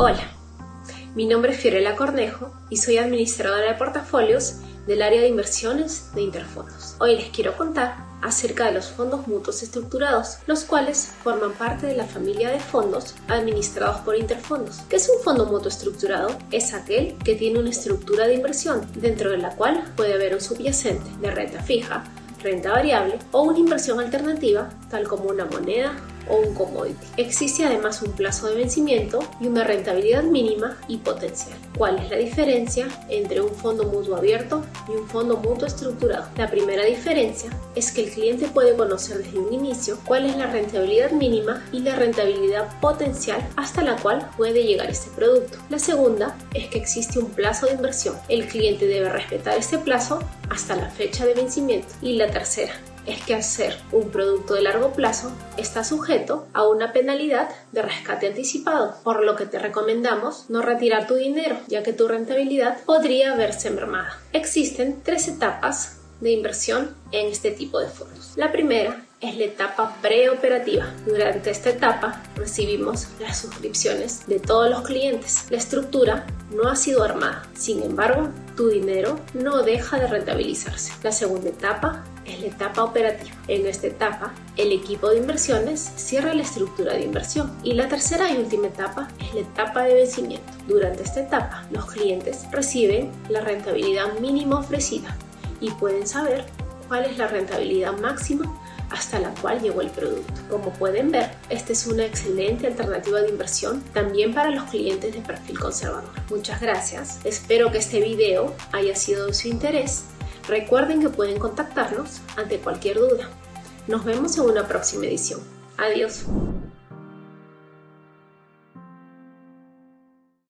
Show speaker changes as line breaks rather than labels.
Hola, mi nombre es Fiorella Cornejo y soy administradora de portafolios del área de inversiones de Interfondos. Hoy les quiero contar acerca de los fondos mutuos estructurados, los cuales forman parte de la familia de fondos administrados por Interfondos. ¿Qué es un fondo mutuo estructurado? Es aquel que tiene una estructura de inversión dentro de la cual puede haber un subyacente de renta fija, renta variable o una inversión alternativa tal como una moneda un commodity. Existe además un plazo de vencimiento y una rentabilidad mínima y potencial. ¿Cuál es la diferencia entre un fondo mutuo abierto y un fondo mutuo estructurado? La primera diferencia es que el cliente puede conocer desde un inicio cuál es la rentabilidad mínima y la rentabilidad potencial hasta la cual puede llegar este producto. La segunda es que existe un plazo de inversión. El cliente debe respetar este plazo hasta la fecha de vencimiento. Y la tercera es que hacer un producto de largo plazo está sujeto a una penalidad de rescate anticipado, por lo que te recomendamos no retirar tu dinero, ya que tu rentabilidad podría verse mermada. Existen tres etapas de inversión en este tipo de fondos. La primera es la etapa preoperativa. Durante esta etapa recibimos las suscripciones de todos los clientes. La estructura no ha sido armada. Sin embargo, tu dinero no deja de rentabilizarse. La segunda etapa etapa operativa. En esta etapa, el equipo de inversiones cierra la estructura de inversión. Y la tercera y última etapa es la etapa de vencimiento. Durante esta etapa, los clientes reciben la rentabilidad mínima ofrecida y pueden saber cuál es la rentabilidad máxima hasta la cual llegó el producto. Como pueden ver, esta es una excelente alternativa de inversión también para los clientes de perfil conservador. Muchas gracias, espero que este video haya sido de su interés. Recuerden que pueden contactarnos ante cualquier duda. Nos vemos en una próxima edición. Adiós.